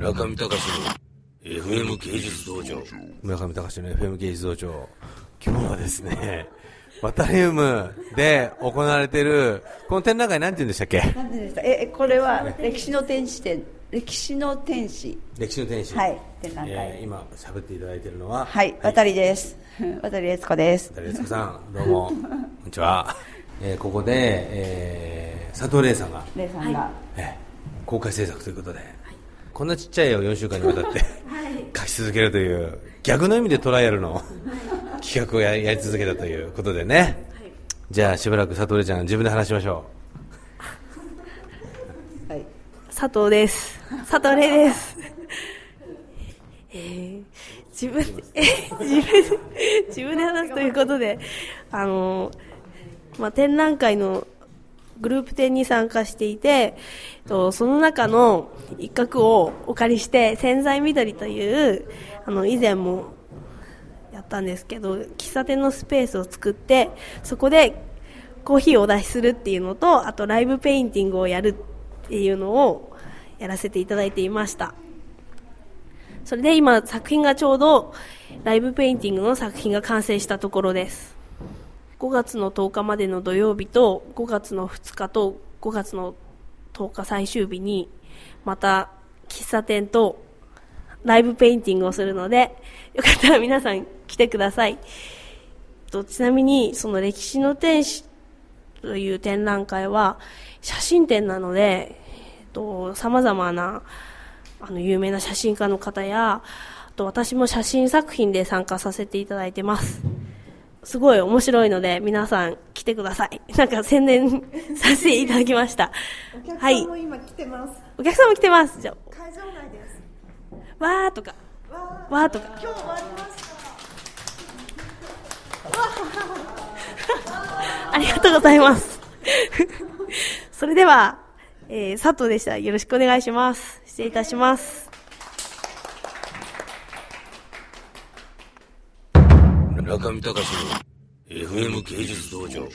村上隆の FM 芸術道場。村上隆の FM 芸術道場。今日はですねワタリウムで行われているこの展覧会何て言うんでしたっけ？何でした？えこれは歴史の天使展。歴史の天使。歴史の天使。はい。展覧会、えー今喋っていただいているのははい。渡りです。渡り悦子です。渡悦子さんどうも。こんにちは、えーここで、えー佐藤玲さんが、レイさんが、えー公開制作ということで、こんなちっちゃい絵を4週間にわたって。描き続けるという。逆の意味でトライアルの企画をややり続けたということでね、じゃあしばらく佐藤玲ちゃん自分で話しましょはい。佐藤です。佐藤玲です。えー自分で、えー自分で、自分で話すということで、あのーまあ、展覧会のグループ展に参加していて、とその中の一角をお借りして、潜在緑という、あの、以前もやったんですけど、喫茶店のスペースを作って、そこでコーヒーをお出しするっていうのと、あとライブペインティングをやるっていうのをやらせていただいていました。それで今作品がちょうどライブペインティングの作品が完成したところです。5月の10日までの土曜日と5月の2日と5月の10日最終日にまた喫茶店とライブペインティングをするのでよかったら皆さん来てください。とちなみにその歴史の天使という展覧会は写真展なので、えっと、様々なあの有名な写真家の方や、あと私も写真作品で参加させていただいてます。すごい面白いので皆さん来てください。なんか宣伝させていただきました。お客はいさんも今来てます。お客さんも来てます。じゃ会場内です。あ、わーとか、わわーとか。今日終わりました。ありがとうございます。それでは、えー佐藤でした。よろしくお願いします。失礼いたします。中見隆の FM 芸術道場。